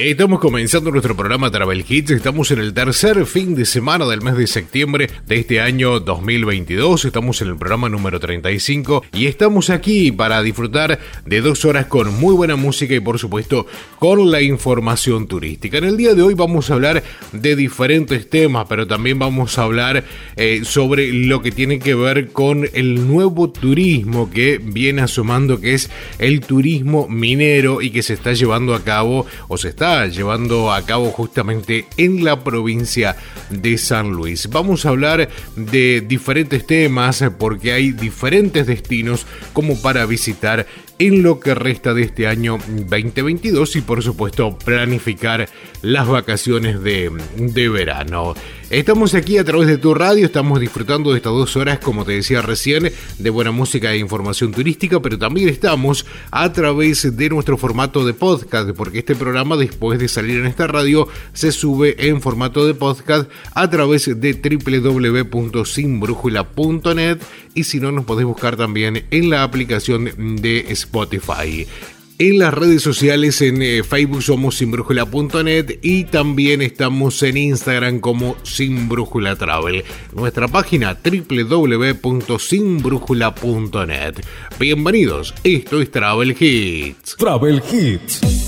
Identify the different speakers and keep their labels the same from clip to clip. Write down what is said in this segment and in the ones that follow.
Speaker 1: Estamos comenzando nuestro programa Travel Hits. Estamos en el tercer fin de semana del mes de septiembre de este año 2022. Estamos en el programa número 35 y estamos aquí para disfrutar de dos horas con muy buena música y, por supuesto, con la información turística. En el día de hoy vamos a hablar de diferentes temas, pero también vamos a hablar eh, sobre lo que tiene que ver con el nuevo turismo que viene asomando, que es el turismo minero y que se está llevando a cabo o se está llevando a cabo justamente en la provincia de San Luis. Vamos a hablar de diferentes temas porque hay diferentes destinos como para visitar en lo que resta de este año 2022 y por supuesto planificar las vacaciones de, de verano. Estamos aquí a través de tu radio, estamos disfrutando de estas dos horas, como te decía recién, de buena música e información turística, pero también estamos a través de nuestro formato de podcast, porque este programa después de salir en esta radio se sube en formato de podcast a través de www.sinbrújula.net y si no nos podés buscar también en la aplicación de Spotify. En las redes sociales, en eh, Facebook somos sinbrújula.net y también estamos en Instagram como Sinbrújula Travel. Nuestra página www.sinbrújula.net. Bienvenidos, esto es Travel Hits.
Speaker 2: Travel Hits.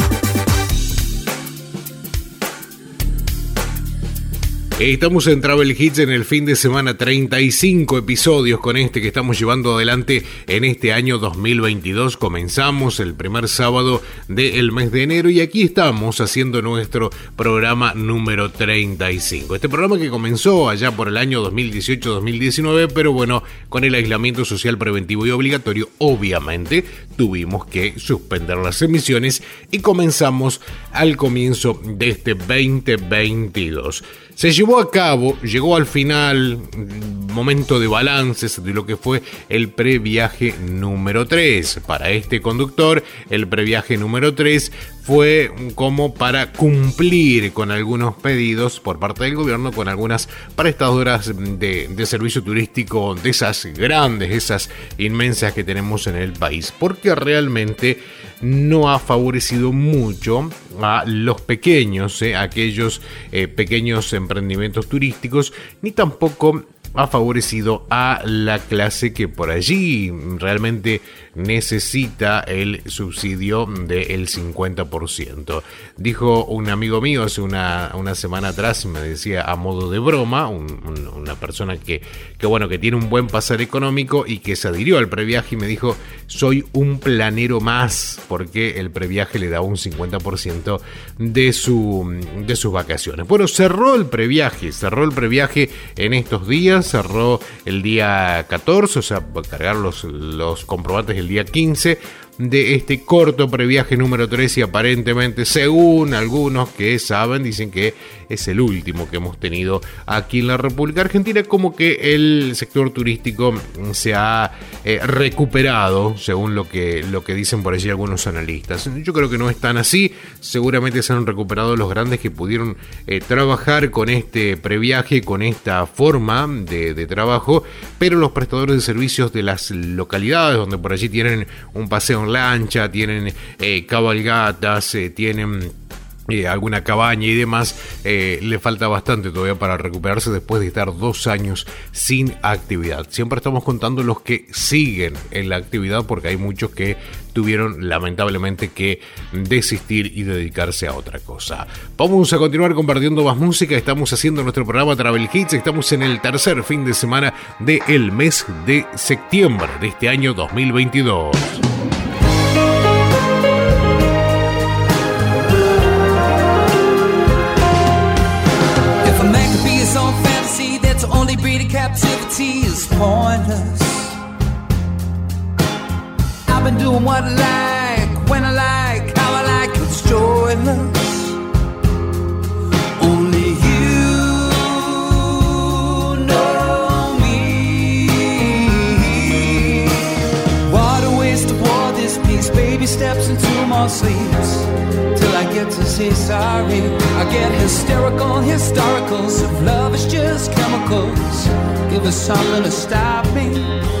Speaker 1: Estamos en Travel Hits en el fin de semana, 35 episodios con este que estamos llevando adelante en este año 2022. Comenzamos el primer sábado del mes de enero y aquí estamos haciendo nuestro programa número 35. Este programa que comenzó allá por el año 2018-2019, pero bueno, con el aislamiento social preventivo y obligatorio, obviamente tuvimos que suspender las emisiones y comenzamos al comienzo de este 2022. Se llevó a cabo, llegó al final, momento de balances de lo que fue el previaje número 3. Para este conductor, el previaje número 3 fue como para cumplir con algunos pedidos por parte del gobierno, con algunas prestadoras de, servicio turístico de esas grandes, esas inmensas que tenemos en el país, porque realmente no ha favorecido mucho a los pequeños, eh, aquellos eh, pequeños emprendimientos turísticos, ni tampoco ha favorecido a la clase que por allí realmente necesita el subsidio del 50%. Dijo un amigo mío hace una, una, semana atrás, me decía a modo de broma, una persona que, que, bueno, que tiene un buen pasar económico y que se adhirió al previaje y me dijo, soy un planero más, porque el previaje le da un 50% de, su, de sus vacaciones. Bueno, cerró el previaje, cerró el previaje en estos días, cerró el día 14, o sea, cargar los, los comprobantes el día 15 de este corto previaje número 3 y aparentemente, según algunos que saben, dicen que es el último que hemos tenido aquí en la República Argentina, como que el sector turístico se ha eh, recuperado, según lo que, lo que dicen por allí algunos analistas. Yo creo que no es tan así, seguramente se han recuperado los grandes que pudieron eh, trabajar con este previaje, con esta forma de, trabajo, pero los prestadores de servicios de las localidades, donde por allí tienen un paseo en lancha, tienen eh, cabalgatas, tienen eh, alguna cabaña y demás, eh, le falta bastante todavía para recuperarse después de estar dos años sin actividad. Siempre estamos contando los que siguen en la actividad porque hay muchos que tuvieron lamentablemente que desistir y dedicarse a otra cosa. Vamos a continuar compartiendo más música, estamos haciendo nuestro programa Travel Hits, estamos en el tercer fin de semana del mes de septiembre de este año 2022.
Speaker 3: Pointless. I've been doing what I baby steps into more sleeps till I get to say sorry. I get hysterical, historicals if love is just chemicals. Give us something to stop me.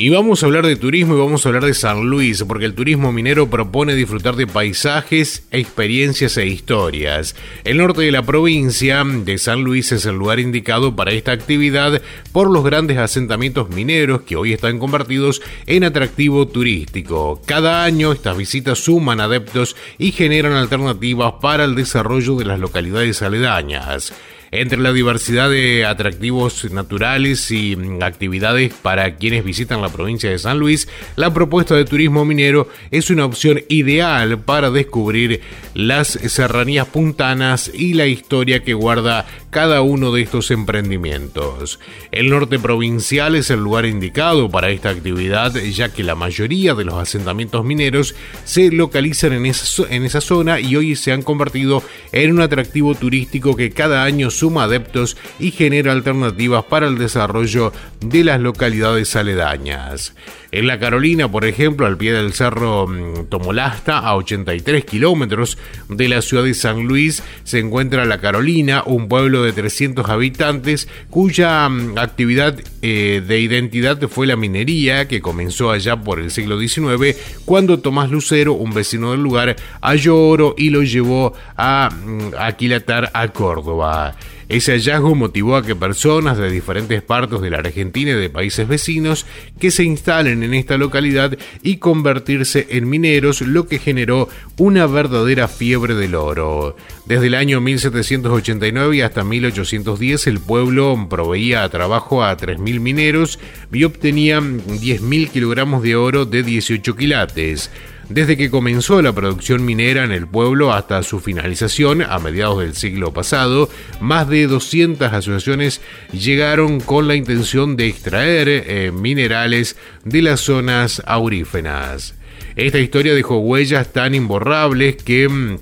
Speaker 1: Y vamos a hablar de turismo y vamos a hablar de San Luis, porque el turismo minero propone disfrutar de paisajes, experiencias e historias. El norte de la provincia de San Luis es el lugar indicado para esta actividad por los grandes asentamientos mineros que hoy están convertidos en atractivo turístico. Cada año estas visitas suman adeptos y generan alternativas para el desarrollo de las localidades aledañas. Entre la diversidad de atractivos naturales y mm, actividades para quienes visitan la provincia de San Luis, la propuesta de turismo minero es una opción ideal para descubrir las serranías puntanas y la historia que guarda cada uno de estos emprendimientos. El norte provincial es el lugar indicado para esta actividad ya que la mayoría de los asentamientos mineros se localizan en esa, zona y hoy se han convertido en un atractivo turístico que cada año suma adeptos y genera alternativas para el desarrollo de las localidades aledañas. En la Carolina, por ejemplo, al pie del cerro mm, Tomolasta, a 83 kilómetros de la ciudad de San Luis, se encuentra La Carolina, un pueblo de 300 habitantes cuya mm, actividad eh, de identidad fue la minería, que comenzó allá por el siglo XIX, cuando Tomás Lucero, un vecino del lugar, halló oro y lo llevó a mm, aquilatar a Córdoba. Ese hallazgo motivó a que personas de diferentes partes de la Argentina y de países vecinos que se instalen en esta localidad y convertirse en mineros, lo que generó una verdadera fiebre del oro. Desde el año 1789 y hasta 1810 el pueblo proveía trabajo a 3.000 mineros y obtenía 10.000 kilogramos de oro de 18 quilates. Desde que comenzó la producción minera en el pueblo hasta su finalización a mediados del siglo pasado, más de 200 asociaciones llegaron con la intención de extraer eh, minerales de las zonas auríferas. Esta historia dejó huellas tan imborrables que mm,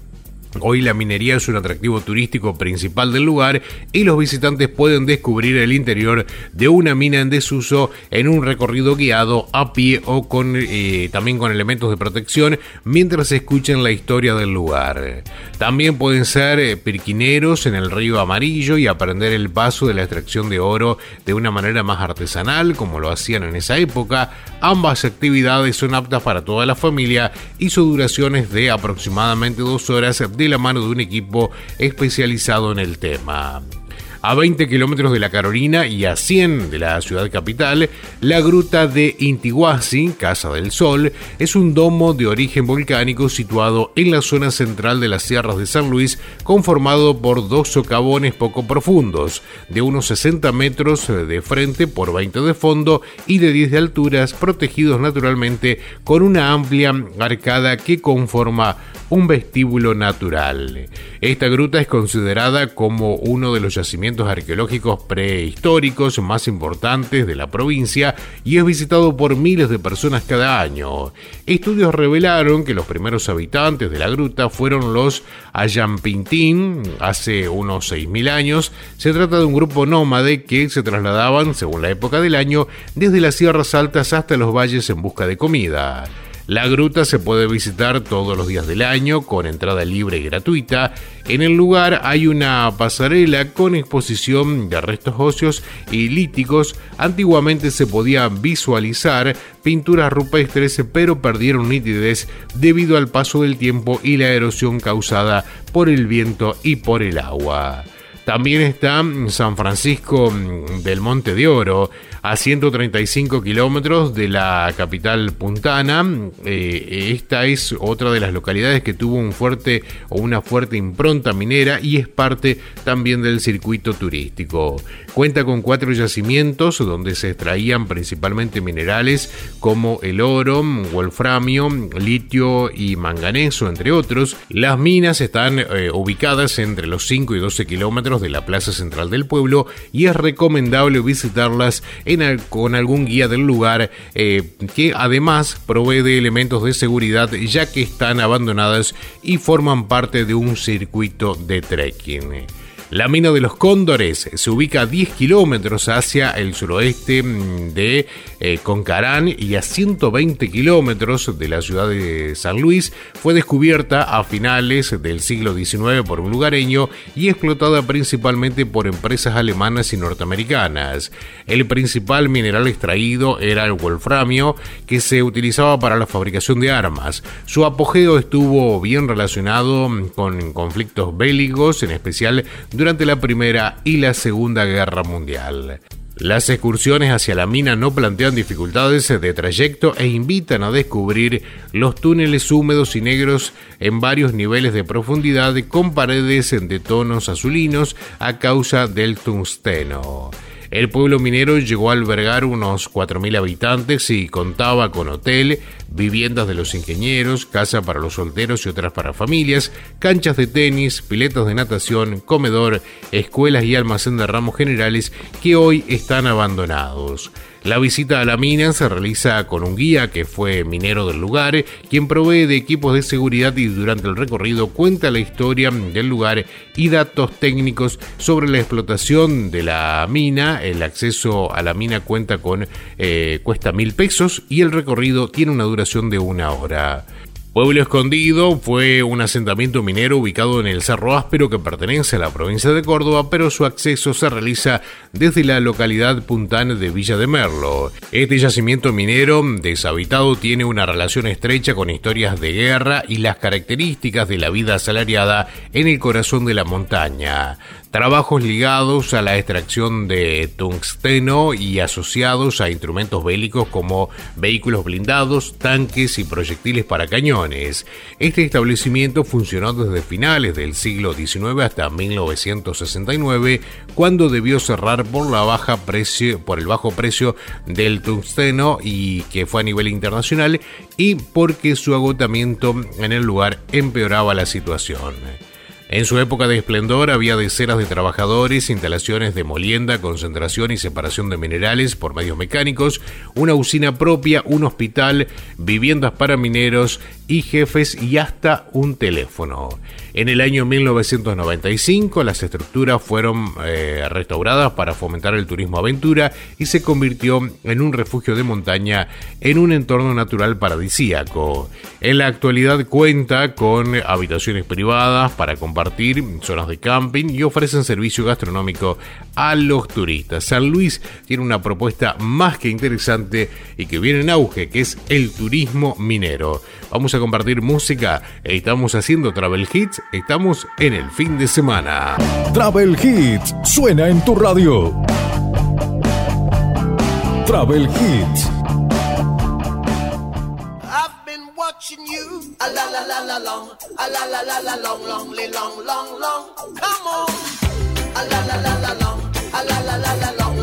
Speaker 1: Hoy la minería es un atractivo turístico principal del lugar y los visitantes pueden descubrir el interior de una mina en desuso en un recorrido guiado a pie o con eh, también con elementos de protección mientras escuchan la historia del lugar. También pueden ser eh, pirquineros en el río Amarillo y aprender el paso de la extracción de oro de una manera más artesanal como lo hacían en esa época. Ambas actividades son aptas para toda la familia y su duración es de aproximadamente dos horas de la mano de un equipo especializado en el tema. A 20 kilómetros de la Carolina y a 100 de la ciudad capital, la gruta de Intihuasi, Casa del Sol, es un domo de origen volcánico situado en la zona central de las sierras de San Luis, conformado por dos socavones poco profundos, de unos 60 metros de frente por 20 de fondo y de 10 de alturas, protegidos naturalmente con una amplia arcada que conforma un vestíbulo natural. Esta gruta es considerada como uno de los yacimientos arqueológicos prehistóricos más importantes de la provincia y es visitado por miles de personas cada año. Estudios revelaron que los primeros habitantes de la gruta fueron los Ayampintín hace unos 6.000 años. Se trata de un grupo nómade que se trasladaban, según la época del año, desde las sierras altas hasta los valles en busca de comida. La gruta se puede visitar todos los días del año con entrada libre y gratuita. En el lugar hay una pasarela con exposición de restos óseos y líticos. Antiguamente se podían visualizar pinturas rupestres, pero perdieron nitidez debido al paso del tiempo y la erosión causada por el viento y por el agua. También está San Francisco del Monte de Oro, a 135 kilómetros de la capital puntana. Eh, esta es otra de las localidades que tuvo un fuerte o una fuerte impronta minera y es parte también del circuito turístico. Cuenta con cuatro yacimientos donde se extraían principalmente minerales como el oro, wolframio, litio y manganeso, entre otros. Las minas están eh, ubicadas entre los 5 y 12 kilómetros de la plaza central del pueblo y es recomendable visitarlas con algún guía del lugar eh, que además provee de elementos de seguridad ya que están abandonadas y forman parte de un circuito de trekking. La mina de los Cóndores se ubica a 10 kilómetros hacia el suroeste mm, de eh, Concarán y a 120 kilómetros de la ciudad de San Luis. Fue descubierta a finales del siglo XIX por un lugareño y explotada principalmente por empresas alemanas y norteamericanas. El principal mineral extraído era el wolframio, que se utilizaba para la fabricación de armas. Su apogeo estuvo bien relacionado mm, con conflictos bélicos, en especial durante la Primera y la Segunda Guerra Mundial. Las excursiones hacia la mina no plantean dificultades de trayecto e invitan a descubrir los túneles húmedos y negros en varios niveles de profundidad con paredes de tonos azulinos a causa del tungsteno. El pueblo minero llegó a albergar unos 4.000 habitantes y contaba con hotel, viviendas de los ingenieros, casa para los solteros y otras para familias, canchas de tenis, piletas de natación, comedor, escuelas y almacén de ramos generales que hoy están abandonados. La visita a la mina se realiza con un guía que fue minero del lugar, quien provee de equipos de seguridad y durante el recorrido cuenta la historia del lugar y datos técnicos sobre la explotación de la mina. El acceso a la mina cuenta con eh, cuesta mil pesos y el recorrido tiene una duración de una hora. Pueblo Escondido fue un asentamiento minero ubicado en el Cerro Áspero que pertenece a la provincia de Córdoba, pero su acceso se realiza desde la localidad puntana de Villa de Merlo. Este yacimiento minero deshabitado tiene una relación estrecha con historias de guerra y las características de la vida asalariada en el corazón de la montaña trabajos ligados a la extracción de tungsteno y asociados a instrumentos bélicos como vehículos blindados, tanques y proyectiles para cañones. Este establecimiento funcionó desde finales del siglo XIX hasta 1969, cuando debió cerrar por la baja precio, por el bajo precio del tungsteno y que fue a nivel internacional y porque su agotamiento en el lugar empeoraba la situación. En su época de esplendor había decenas de trabajadores, instalaciones de molienda, concentración y separación de minerales por medios mecánicos, una usina propia, un hospital, viviendas para mineros y jefes y hasta un teléfono. En el año 1995 las estructuras fueron eh, restauradas para fomentar el turismo aventura y se convirtió en un refugio de montaña en un entorno natural paradisíaco. En la actualidad cuenta con habitaciones privadas para compartir, zonas de camping y ofrecen servicio gastronómico a los turistas. San Luis tiene una propuesta más que interesante y que viene en auge, que es el turismo minero. Vamos a compartir música, estamos haciendo Travel Hits Estamos en el fin de semana.
Speaker 4: Travel Hits suena en tu radio. Travel Hits. I've been watching you. A la la la la long. A la la la la long, long, long, long, long. Come on. A la la la la long. A la la la la long,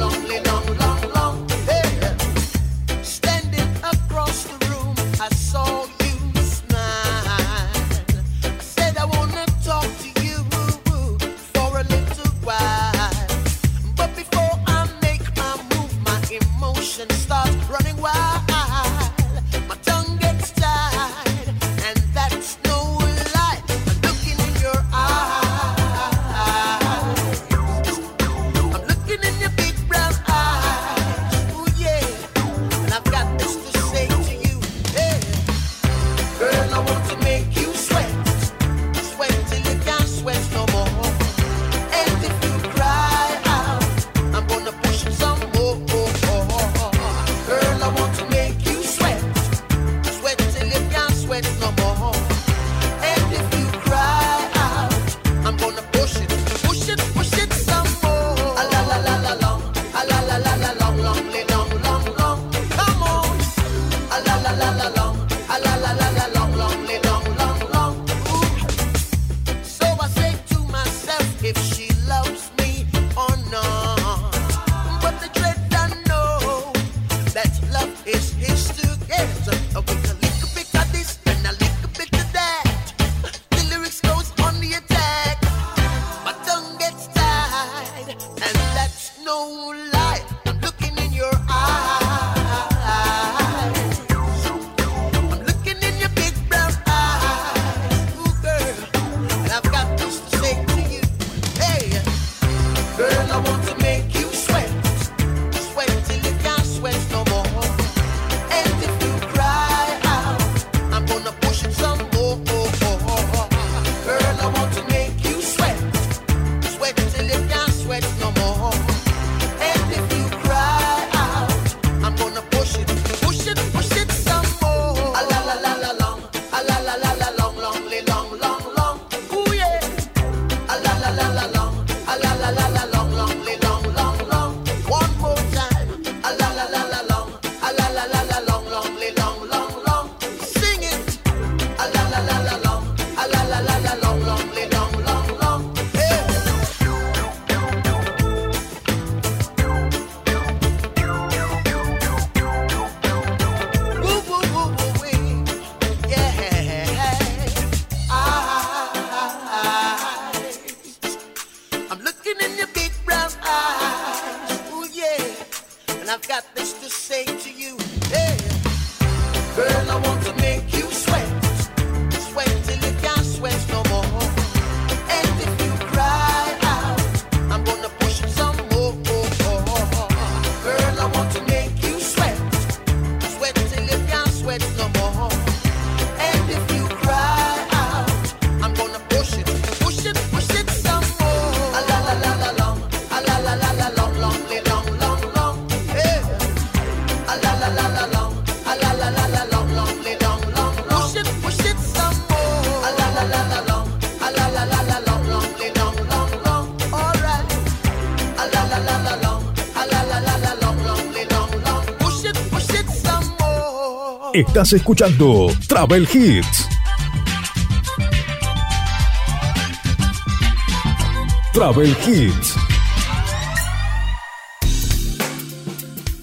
Speaker 5: Estás escuchando Travel Hits. Travel Hits.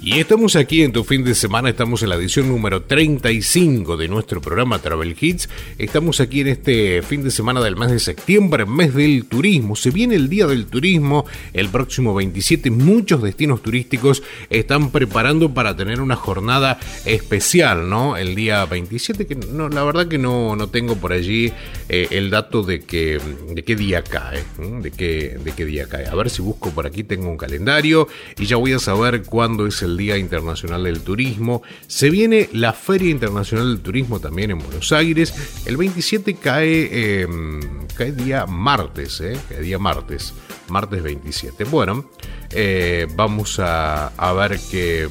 Speaker 1: Y estamos aquí en tu fin de semana, estamos en la edición número 35 de nuestro programa Travel Hits. Estamos aquí en este fin de semana del mes de septiembre, mes del turismo. Se viene el Día del Turismo, el próximo 27. Muchos destinos turísticos están preparando para tener una jornada especial, ¿no? El día 27, que no, la verdad que no, no tengo por allí eh, el dato de, que, de qué día cae, de qué, de qué día cae. A ver si busco por aquí, tengo un calendario y ya voy a saber cuándo es el día Internacional del Turismo. Se viene la Feria Internacional del Turismo también en Buenos Aires. El 27 cae, em, cae día martes, ¿eh? Cae día martes, martes 27. Bueno, eh, vamos a, a ver qué,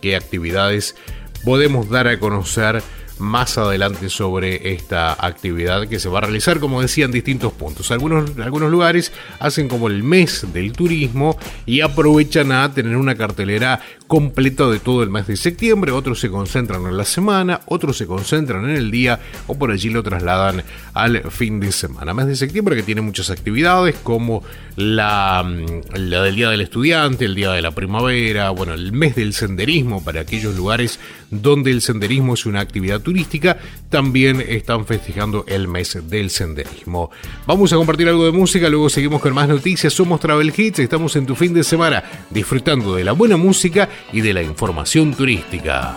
Speaker 1: qué actividades podemos dar a conocer más adelante sobre esta actividad que se va a realizar, como decía, en distintos puntos. Algunos, algunos lugares hacen como el mes del turismo y aprovechan a tener una cartelera completa de todo el mes de septiembre. Otros se concentran en la semana, otros se concentran en el día o por allí lo trasladan al fin de semana. Mes de septiembre que tiene muchas actividades como la, la del Día del Estudiante, el Día de la Primavera, bueno, el mes del senderismo para aquellos lugares donde el senderismo es una actividad turística, también están festejando el mes del senderismo. Vamos a compartir algo de música, luego seguimos con más noticias. Somos Travel Hits, estamos en tu fin de semana disfrutando de la buena música y de la información turística.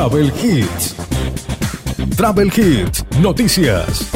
Speaker 6: Travel Hits. Travel Hits, noticias.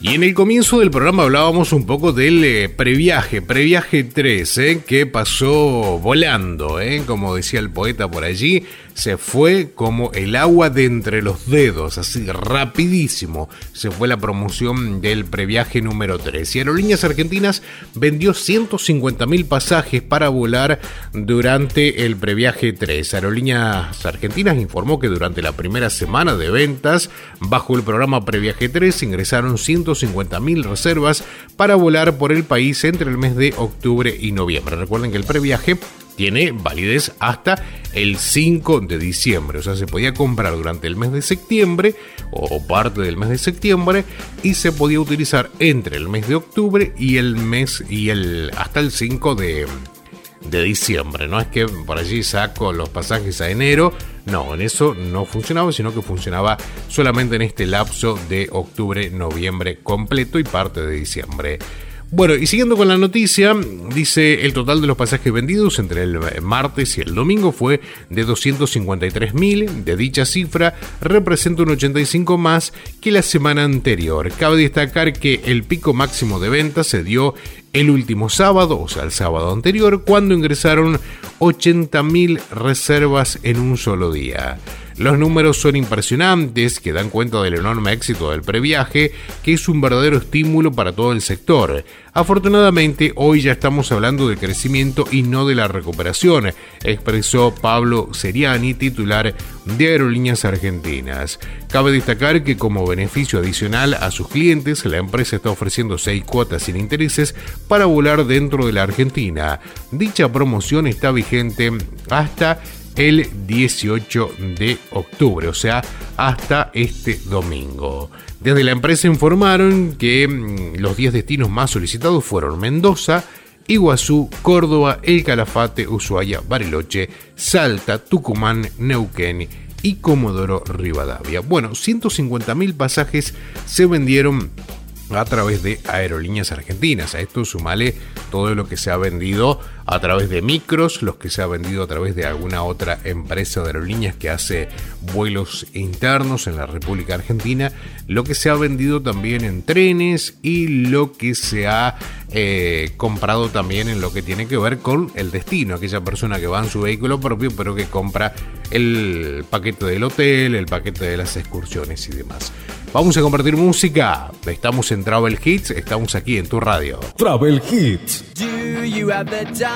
Speaker 1: Y en el comienzo del programa hablábamos un poco del eh, previaje, previaje 3, eh, que pasó volando, eh, como decía el poeta por allí. Se fue como el agua de entre los dedos, así rapidísimo. Se fue la promoción del previaje número 3. Y Aerolíneas Argentinas vendió 150 mil pasajes para volar durante el previaje 3. Aerolíneas Argentinas informó que durante la primera semana de ventas, bajo el programa Previaje 3, ingresaron 150 mil reservas para volar por el país entre el mes de octubre y noviembre. Recuerden que el previaje tiene validez hasta el 5 de diciembre. O sea, se podía comprar durante el mes de septiembre o parte del mes de septiembre y se podía utilizar entre el mes de octubre y el mes y el hasta el 5 de, de diciembre. No es que por allí saco los pasajes a enero. No, en eso no funcionaba, sino que funcionaba solamente en este lapso de octubre, noviembre completo y parte de diciembre. Bueno, y siguiendo con la noticia, dice el total de los pasajes vendidos entre el martes y el domingo fue de 253.000. De dicha cifra representa un 85 más que la semana anterior. Cabe destacar que el pico máximo de ventas se dio el último sábado, o sea, el sábado anterior, cuando ingresaron 80.000 reservas en un solo día. Los números son impresionantes, que dan cuenta del enorme éxito del previaje, que es un verdadero estímulo para todo el sector. Afortunadamente, hoy ya estamos hablando de crecimiento y no de la recuperación, expresó Pablo Seriani, titular de Aerolíneas Argentinas. Cabe destacar que como beneficio adicional a sus clientes, la empresa está ofreciendo seis cuotas sin intereses para volar dentro de la Argentina. Dicha promoción está vigente hasta el 18 de octubre, o sea, hasta este domingo. Desde la empresa informaron que mm, los 10 destinos más solicitados fueron Mendoza, Iguazú, Córdoba, El Calafate, Ushuaia, Bariloche, Salta, Tucumán, Neuquén y Comodoro Rivadavia. Bueno, 150.000 pasajes se vendieron a través de aerolíneas argentinas. A esto sumale todo lo que se ha vendido a través de micros, los que se ha vendido a través de alguna otra empresa de aerolíneas que hace vuelos internos en la República Argentina, lo que se ha vendido también en trenes y lo que se ha eh, comprado también en lo que tiene que ver con el destino, aquella persona que va en su vehículo propio pero que compra el paquete del hotel, el paquete de las excursiones y demás. Vamos a compartir música. Estamos en Travel Hits, estamos aquí en tu radio.
Speaker 5: Travel Hits.
Speaker 3: Do you have the time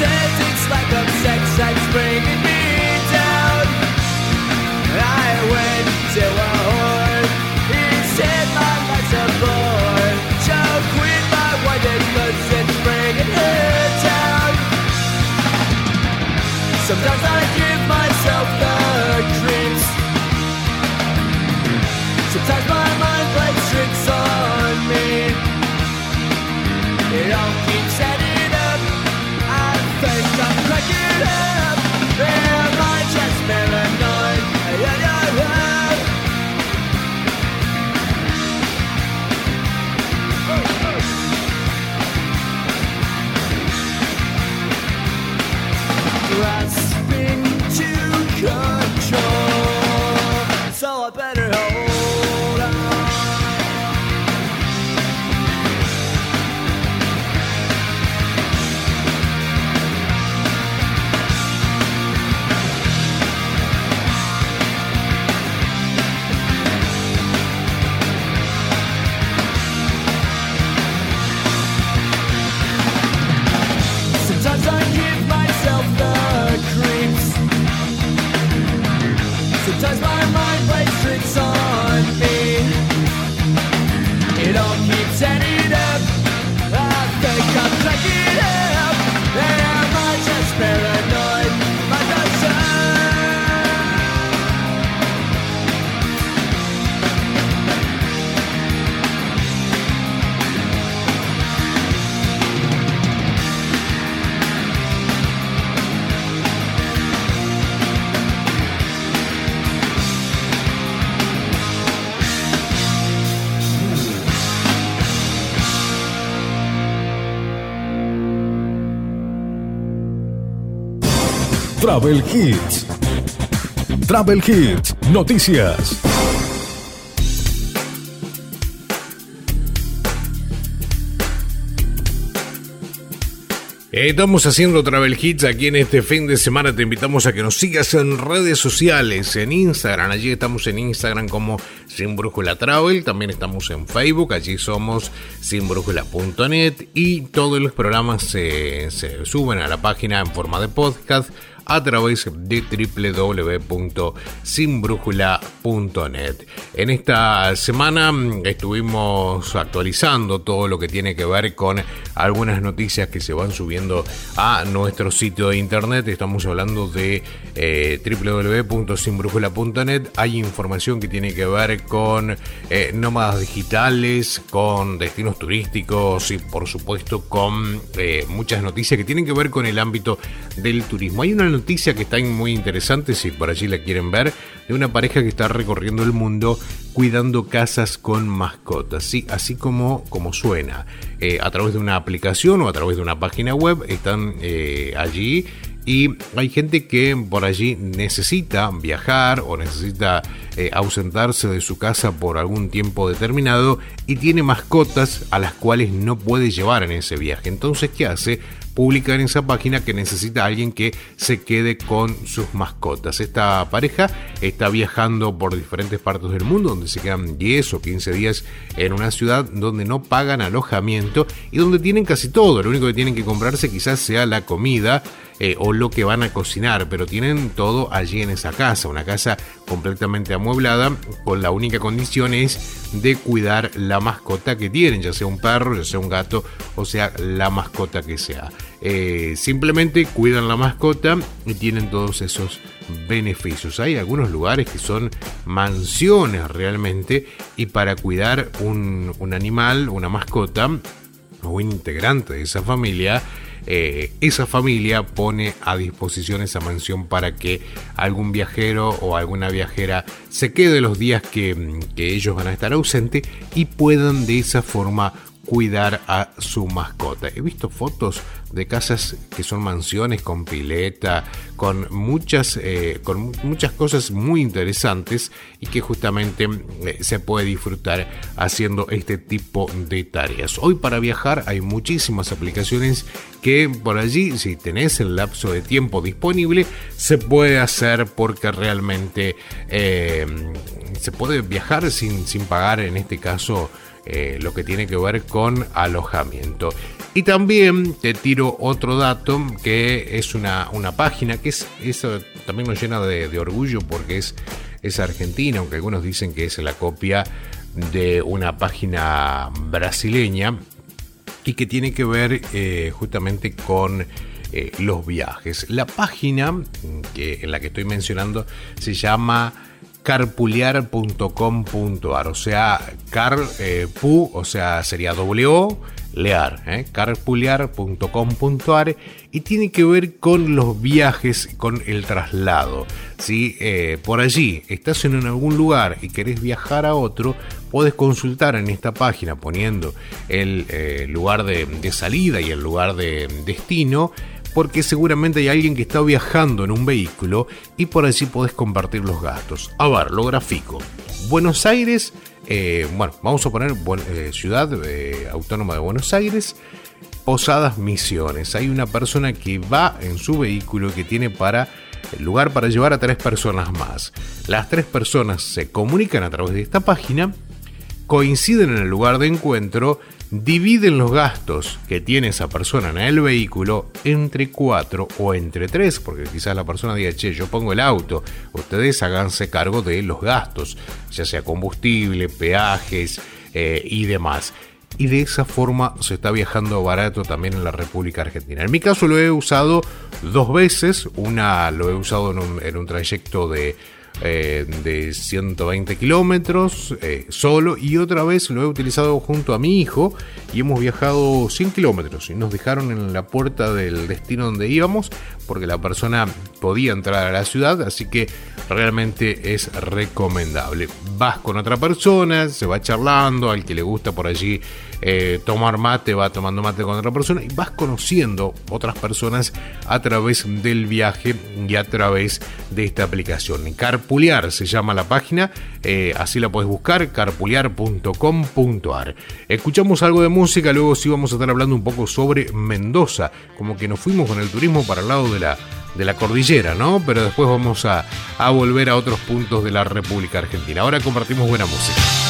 Speaker 3: says it's like a sex that's bringing me down. I went to a whore. He said my life's a bore. So quit my white cause it's bringing her down. Sometimes I Yeah.
Speaker 5: Travel Hits. Travel Hits, noticias.
Speaker 1: Estamos haciendo Travel Hits aquí en este fin de semana. Te invitamos a que nos sigas en redes sociales, en Instagram. Allí estamos en Instagram como Sin Brújula Travel. También estamos en Facebook. Allí somos sinbrújula.net. Y todos los programas se, se suben a la página en forma de podcast a través de www.sinbrújula.net. En esta semana mm, estuvimos actualizando todo lo que tiene que ver con algunas noticias que se van subiendo a nuestro sitio de internet. Estamos hablando de eh, www.sinbrújula.net. Hay información que tiene que ver con eh, nómadas digitales, con destinos turísticos y por supuesto con eh, muchas noticias que tienen que ver con el ámbito del turismo. Hay una noticia que está muy interesante, si por allí la quieren ver, de una pareja que está recorriendo el mundo cuidando casas con mascotas, ¿sí? así como, como suena. Eh, a través de una aplicación o a través de una página web están eh, allí y hay gente que por allí necesita viajar o necesita eh, ausentarse de su casa por algún tiempo determinado y tiene mascotas a las cuales no puede llevar en ese viaje. Entonces, ¿qué hace? Publica en esa página que necesita alguien que se quede con sus mascotas. Esta pareja está viajando por diferentes partes del mundo donde se quedan 10 o 15 días en una ciudad donde no pagan alojamiento y donde tienen casi todo. Lo único que tienen que comprarse quizás sea la comida eh, o lo que van a cocinar, pero tienen todo allí en esa casa, una casa completamente amueblada, con la única condición es de cuidar la mascota que tienen, ya sea un perro, ya sea un gato, o sea la mascota que sea. Eh, simplemente cuidan la mascota y tienen todos esos beneficios. Hay algunos lugares que son mansiones realmente y para cuidar un, un animal, una mascota o un integrante de esa familia, eh, esa familia pone a disposición esa mansión para que algún viajero o alguna viajera se quede los días que, que ellos van a estar ausentes y puedan de esa forma cuidar a su mascota. He visto fotos de casas que son mansiones con pileta, con muchas, eh, con muchas cosas muy interesantes y que justamente eh, se puede disfrutar haciendo este tipo de tareas. Hoy para viajar hay muchísimas aplicaciones que por allí, si tenés el lapso de tiempo disponible, se puede hacer porque realmente eh, se puede viajar sin, sin pagar en este caso lo que tiene que ver con alojamiento. Y también te tiro otro dato que es una, una página que es eso también nos llena de, orgullo porque es, es argentina, aunque algunos dicen que es la copia de una página brasileña y que tiene que ver eh, justamente con eh, los viajes. La página que, en la que estoy mencionando se llama carpulear.com.ar, o sea, car, eh, o sea, sería W lear, ¿eh? y tiene que ver con los viajes, con el traslado. Si eh, por allí estás en algún lugar y querés viajar a otro, puedes consultar en esta página poniendo el eh, lugar de, de salida y el lugar de destino porque seguramente hay alguien que está viajando en un vehículo y por allí podés compartir los gastos. A ver, lo grafico. Buenos Aires eh, bueno, vamos a poner eh, Ciudad eh, Autónoma de Buenos Aires, Posadas Misiones. Hay una persona que va en su vehículo que tiene para el lugar para llevar a tres personas más. Las tres personas se comunican a través de esta página, coinciden en el lugar de encuentro dividen los gastos que tiene esa persona en el vehículo entre cuatro o entre tres, porque quizás la persona diga, che, yo pongo el auto, ustedes háganse cargo de los gastos, ya sea combustible, peajes eh, y demás. Y de esa forma se está viajando barato también en la República Argentina. En mi caso lo he usado dos veces, una lo he usado en un, en un trayecto de
Speaker 7: eh, de 120 kilómetros eh, solo y otra vez lo he utilizado junto a mi hijo y hemos viajado 100 kilómetros y nos dejaron en la puerta del destino donde íbamos porque la persona podía entrar a la ciudad, así que realmente es recomendable. Vas con otra persona, se va charlando, al que le gusta por allí eh, tomar mate, va tomando mate con otra persona y vas conociendo otras personas a través del viaje y a través de esta aplicación. Carpulear se llama la página, eh, así la puedes buscar, carpulear.com.ar. Escuchamos algo de música, luego sí vamos a estar hablando un poco sobre Mendoza, como que nos fuimos con el turismo para el lado de la de la cordillera, ¿no? Pero después vamos a, a volver a otros puntos de la República Argentina. Ahora compartimos buena música.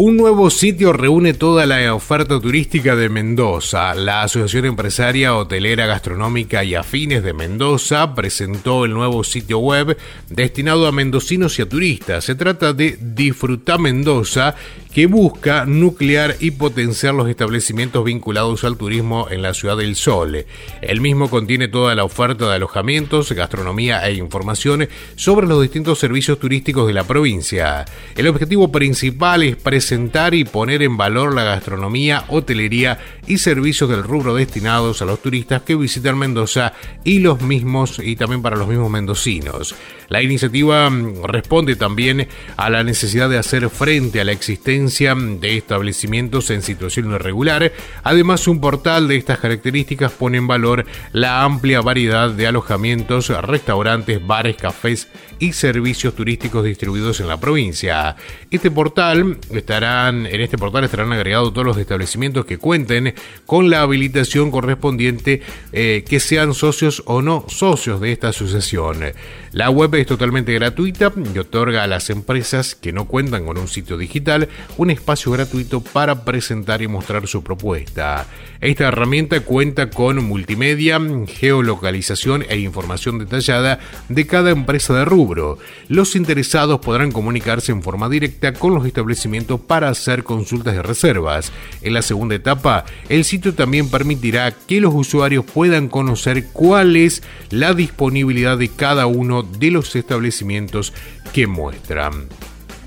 Speaker 1: Un nuevo sitio reúne toda la oferta turística de Mendoza. La Asociación Empresaria Hotelera Gastronómica y Afines de Mendoza presentó el nuevo sitio web destinado a mendocinos y a turistas. Se trata de Disfruta Mendoza, que busca nuclear y potenciar los establecimientos vinculados al turismo en la ciudad del Sol. El mismo contiene toda la oferta de alojamientos, gastronomía e información sobre los distintos servicios turísticos de la provincia. El objetivo principal es presentar presentar y poner en valor la gastronomía, hotelería y servicios del rubro destinados a los turistas que visitan Mendoza y los mismos y también para los mismos mendocinos. La iniciativa mm, responde también a la necesidad de hacer frente a la existencia de establecimientos en situación irregular. Además, un portal de estas características pone en valor la amplia variedad de alojamientos, restaurantes, bares, cafés y servicios turísticos distribuidos en la provincia. Este portal estarán, en este portal estarán agregados todos los establecimientos que cuenten con la habilitación correspondiente eh, que sean socios o no socios de esta asociación. La web es totalmente gratuita y otorga a las empresas que no cuentan con un sitio digital un espacio gratuito para presentar y mostrar su propuesta. Esta herramienta cuenta con multimedia, geolocalización e información detallada de cada empresa de rubro. Los interesados podrán comunicarse en forma directa con los establecimientos para hacer consultas de reservas. En la segunda etapa, el sitio también permitirá que los usuarios puedan conocer cuál es la disponibilidad de cada uno de los establecimientos que muestran.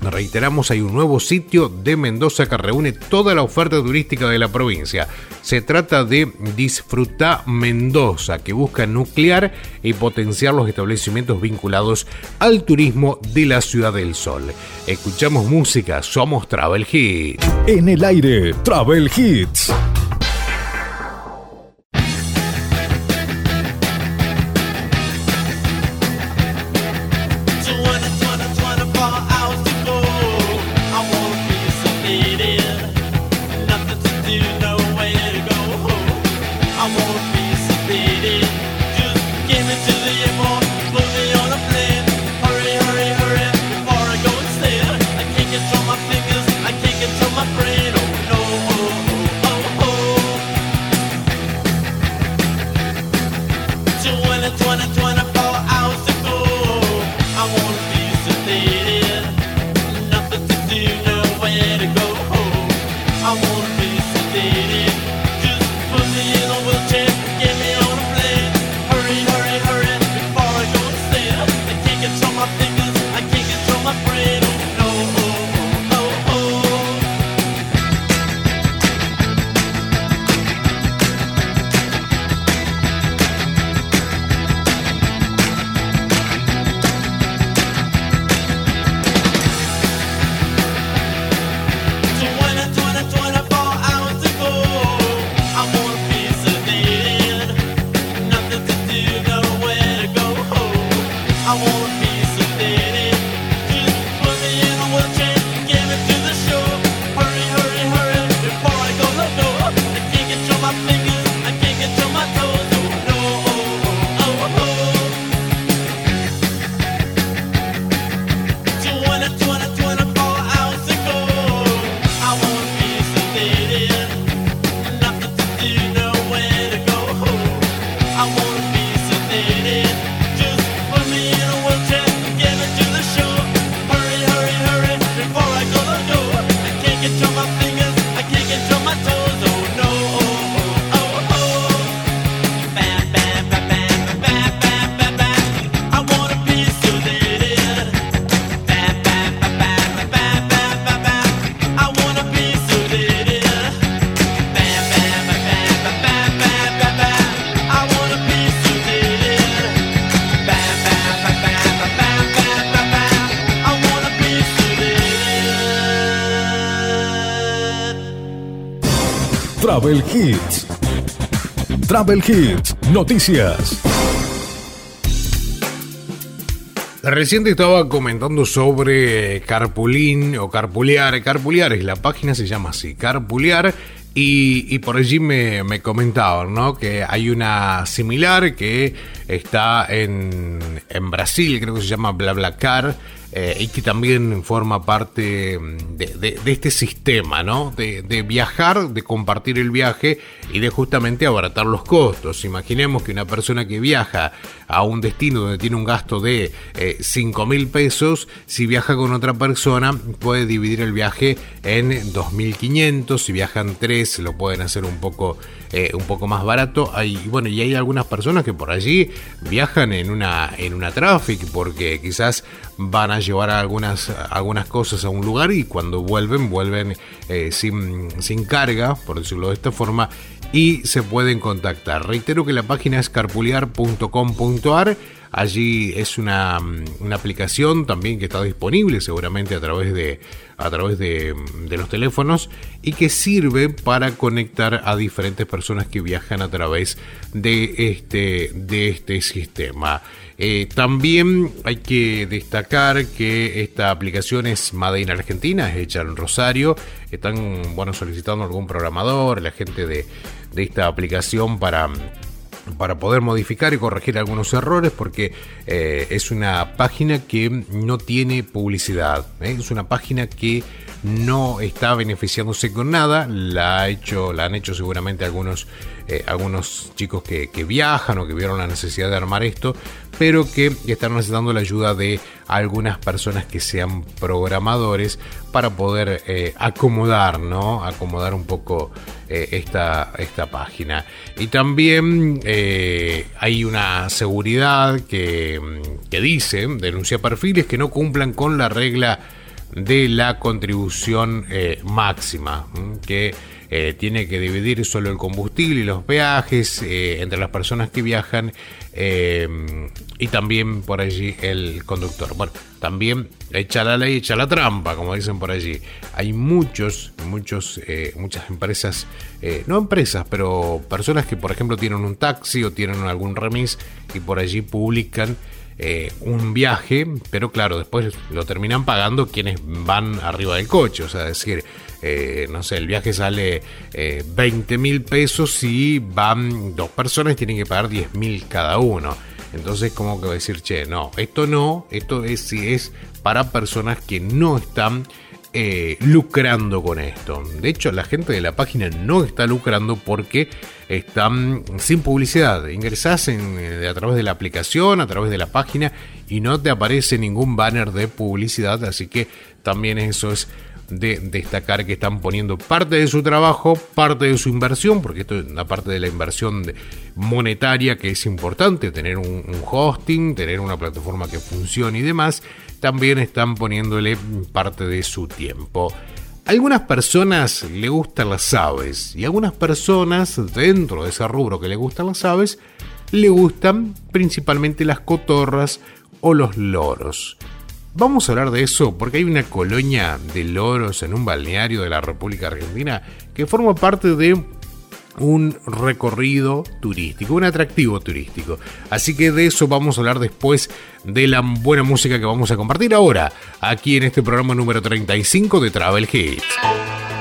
Speaker 1: Reiteramos, hay un nuevo sitio de Mendoza que reúne toda la oferta turística de la provincia. Se trata de Disfruta Mendoza, que busca nuclear y potenciar los establecimientos vinculados al turismo de la Ciudad del Sol. Escuchamos música, somos Travel Hits.
Speaker 5: En el aire, Travel Hits. Travel Hits, noticias.
Speaker 1: Reciente estaba comentando sobre Carpulín o Carpulear. Carpulear es la página, se llama así, Carpulear. Y, por allí me, comentaban, ¿no? Que hay una similar que está en, en Brasil, creo que se llama BlaBlaCar eh, y que también forma parte de, este sistema, ¿no? De, viajar, de compartir el viaje y de justamente abaratar los costos. Imaginemos que una persona que viaja a un destino donde tiene un gasto de eh, 5 mil pesos, si viaja con otra persona puede dividir el viaje en 2.500, si viajan tres lo pueden hacer un poco, eh, un poco más barato. Hay, bueno, y hay algunas personas que por allí viajan en una, en una traffic porque quizás van a llevar algunas, algunas cosas a un lugar y cuando vuelven, vuelven eh, sin, sin carga, por decirlo de esta forma, y se pueden contactar. Reitero que la página es carpuliar.com.ar. Allí es una, una, aplicación también que está disponible seguramente a través de, a través de, de, los teléfonos y que sirve para conectar a diferentes personas que viajan a través de este, de este sistema. Eh, también hay que destacar que esta aplicación es Made in Argentina, es hecha en Rosario. Están bueno, solicitando algún programador, la gente de, esta aplicación para para poder modificar y corregir algunos errores porque eh, es una página que no tiene publicidad, ¿eh? es una página que no está beneficiándose con nada, la, ha hecho, la han hecho seguramente algunos, algunos chicos que, viajan o que vieron la necesidad de armar esto, pero que están necesitando la ayuda de algunas personas que sean programadores para poder eh, acomodar, ¿no? Acomodar un poco eh, esta, esta página. Y también eh, hay una seguridad que, que dice, denuncia perfiles que no cumplan con la regla de la contribución máxima, que eh, tiene que dividir solo el combustible y los peajes eh, entre las personas que viajan eh, y también por allí el conductor. Bueno, también echa la ley, echa la trampa, como dicen por allí. Hay muchos, muchos, muchas empresas, no empresas, pero personas que por ejemplo tienen un taxi o tienen algún remis y por allí publican un viaje, pero claro, después lo terminan pagando quienes van arriba del coche, o sea, decir, eh, no sé, el viaje sale 20 eh, mil pesos y van dos personas y tienen que pagar 10 mil cada uno. Entonces, como que decir, che, no, esto no, esto es, es para personas que no están eh, lucrando con esto. De hecho, la gente de la página no está lucrando porque están sin publicidad. Ingresás en, a través de la aplicación, a través de la página y no te aparece ningún banner de publicidad. Así que también eso es de destacar que están poniendo parte de su trabajo, parte de su inversión, porque esto es una parte de la inversión monetaria que es importante, tener un, hosting, tener una plataforma que funcione y demás, también están poniéndole parte de su tiempo. algunas personas le gustan las aves y algunas personas dentro de ese rubro que le gustan las aves le gustan principalmente las cotorras o los loros. Vamos a hablar de eso porque hay una colonia de loros en un balneario de la República Argentina que forma parte de un recorrido turístico, un atractivo turístico. Así que de eso vamos a hablar después de la buena música que vamos a compartir ahora, aquí en este programa número 35 de Travel Hits.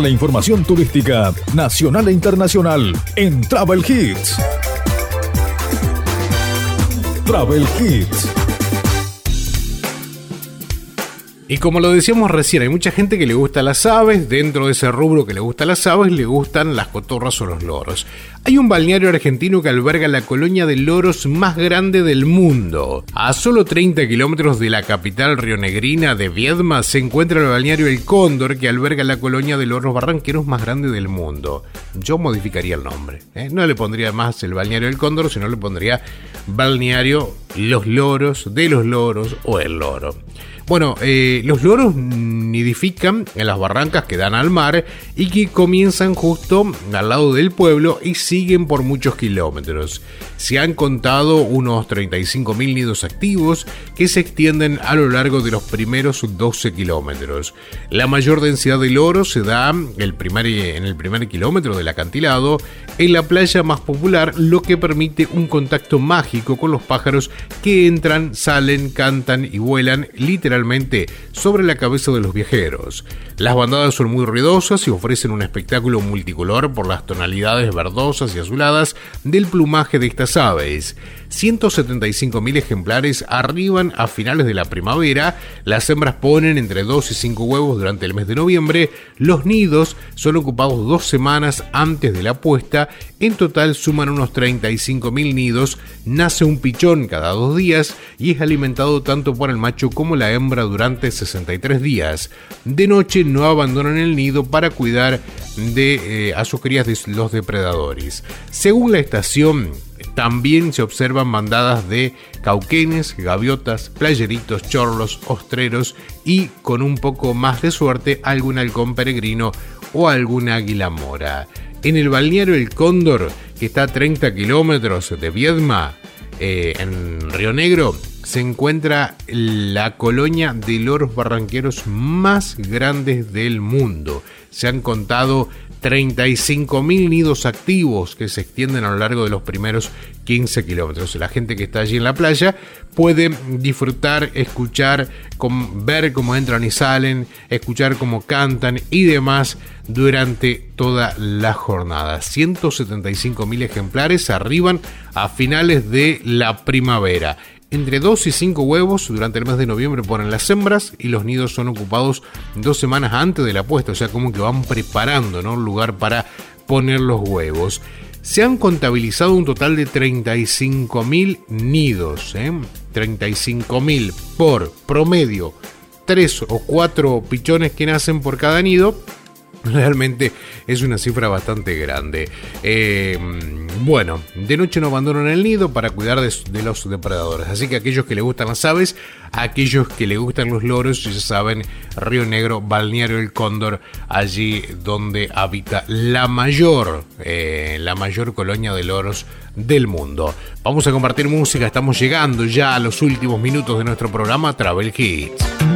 Speaker 5: La información turística nacional e internacional en Travel Hits. Travel Hits.
Speaker 1: Y como lo decíamos recién, hay mucha gente que le gusta las aves, dentro de ese rubro que le gusta las aves, le gustan las cotorras o los loros. Hay un balneario argentino que alberga la colonia de loros más grande del mundo. A solo 30 kilómetros de la capital rionegrina de Viedma se encuentra el balneario El Cóndor que alberga la colonia de loros barranqueros más grande del mundo. Yo modificaría el nombre. ¿eh? No le pondría más el balneario El Cóndor, sino le pondría balneario Los Loros, de los Loros o El Loro. Bueno, eh, los loros nidifican en las barrancas que dan al mar y que comienzan justo al lado del pueblo y siguen por muchos kilómetros. Se han contado unos 35.000 nidos activos que se extienden a lo largo de los primeros 12 kilómetros. La mayor densidad de loros se da el primer, en el primer kilómetro del acantilado, en la playa más popular, lo que permite un contacto mágico con los pájaros que entran, salen, cantan y vuelan literalmente sobre la cabeza de los viajeros. Las bandadas son muy ruidosas y ofrecen un espectáculo multicolor por las tonalidades verdosas y azuladas del plumaje de estas aves. 175.000 ejemplares arriban a finales de la primavera, las hembras ponen entre 2 y 5 huevos durante el mes de noviembre, los nidos son ocupados dos semanas antes de la puesta, en total suman unos 35.000 nidos, nace un pichón cada dos días y es alimentado tanto por el macho como la hembra durante 63 días. De noche no abandonan el nido para cuidar de, eh, a sus crías de los depredadores. Según la estación, también se observan bandadas de cauquenes, gaviotas, playeritos, chorlos, ostreros y, con un poco más de suerte, algún halcón peregrino o algún águila mora. En el balneario El Cóndor, que está a 30 kilómetros de Viedma, eh, en Río Negro, se encuentra la colonia de loros barranqueros más grandes del mundo. Se han contado 35.000 nidos activos que se extienden a lo largo de los primeros 15 kilómetros. La gente que está allí en la playa puede disfrutar, escuchar, ver cómo entran y salen, escuchar cómo cantan y demás durante toda la jornada. 175.000 ejemplares arriban a finales de la primavera. Entre 2 y 5 huevos durante el mes de noviembre ponen las hembras y los nidos son ocupados dos semanas antes de la puesta, o sea, como que van preparando ¿no? un lugar para poner los huevos. Se han contabilizado un total de 35.000 nidos, ¿eh? 35.000 por promedio, 3 o 4 pichones que nacen por cada nido Realmente es una cifra bastante grande. Eh, bueno, de noche no abandonan el nido para cuidar de, los depredadores. Así que aquellos que le gustan las aves, aquellos que le gustan los loros, ya saben, Río Negro, Balneario El Cóndor, allí donde habita la mayor, eh, la mayor colonia de loros del mundo. Vamos a compartir música, estamos llegando ya a los últimos minutos de nuestro programa Travel Hits.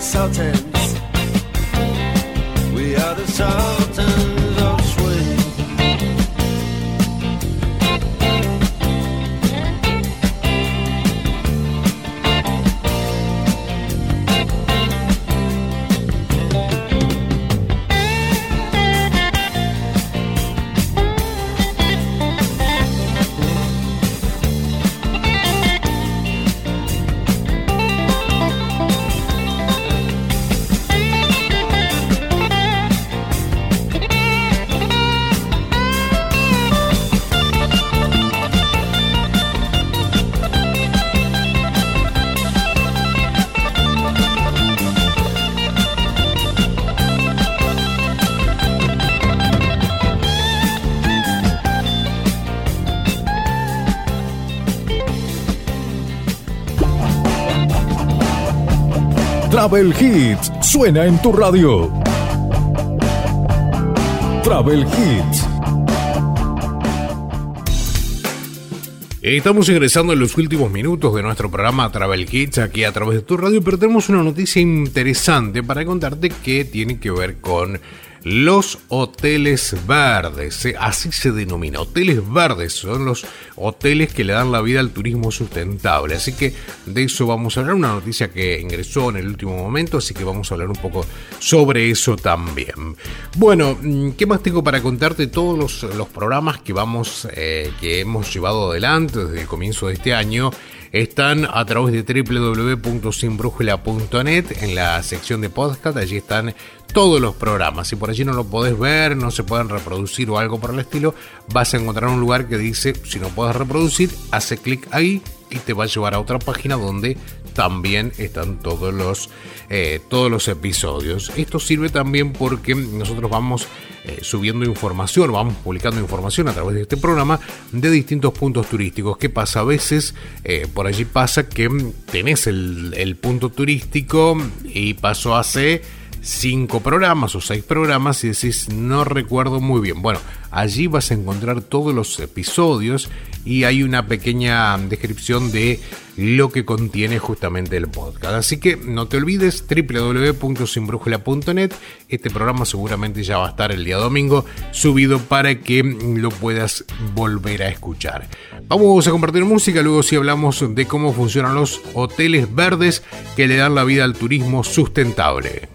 Speaker 8: the Sultan.
Speaker 5: Travel Hits suena en tu radio. Travel Hits.
Speaker 1: Estamos ingresando en los últimos minutos de nuestro programa Travel Hits aquí a través de tu radio, pero tenemos una noticia interesante para contarte que tiene que ver con los hoteles verdes. Así se denomina, hoteles verdes. Son los hoteles que le dan la vida al turismo sustentable. Así que de eso vamos a hablar. Una noticia que ingresó en el último momento, así que vamos a hablar un poco sobre eso también. Bueno, mm, ¿qué más tengo para contarte? Todos los, programas que vamos, eh, que hemos llevado adelante desde el comienzo de este año están a través de www.sinbrújula.net en la sección de podcast. Allí están todos los programas. Si por allí no lo podés ver, no se pueden reproducir o algo por el estilo, vas a encontrar un lugar que dice, si no puedes reproducir, hace clic ahí y te va a llevar a otra página donde también están todos los, eh, todos los episodios. Esto sirve también porque nosotros vamos eh, subiendo información, vamos publicando información a través de este programa de distintos puntos turísticos. ¿Qué pasa? A veces eh, por allí pasa que tenés el, punto turístico y pasó hace cinco programas o seis programas y decís no recuerdo muy bien. Bueno, allí vas a encontrar todos los episodios y hay una pequeña descripción de lo que contiene justamente el podcast. Así que no te olvides www.sinbrújula.net. Este programa seguramente ya va a estar el día domingo subido para que lo puedas volver a escuchar. Vamos a compartir música, luego si hablamos de cómo funcionan los hoteles verdes que le dan la vida al turismo sustentable.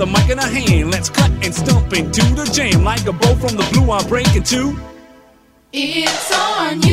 Speaker 1: With a mic in a hand. Let's cut and stump into the jam like a bow from the blue. I'm breaking two. It's on you.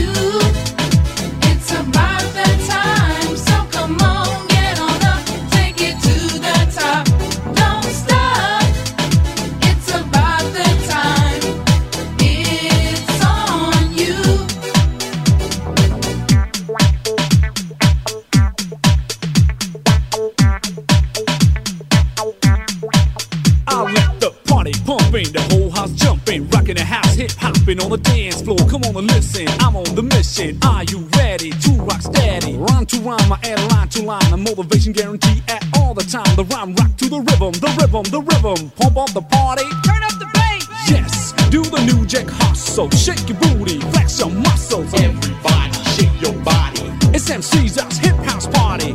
Speaker 1: Mission. Are you ready to rock steady? Rhyme to rhyme, I add line to line. A motivation guarantee at all the time. The rhyme rock to the rhythm, the rhythm, the rhythm. Pump up the party, turn up the bass. Yes, do the new jack hustle. Shake your booty, flex your muscles. Everybody, shake your body. It's MC's us hip house party.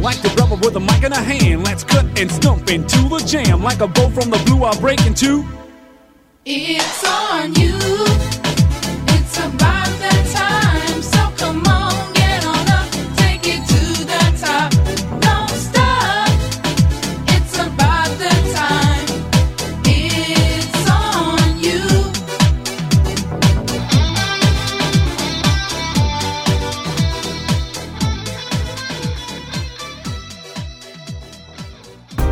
Speaker 1: Like the brother with a mic in a hand, let's cut and stump into the jam. Like a bow from the blue, I'll break into. It's on you. It's about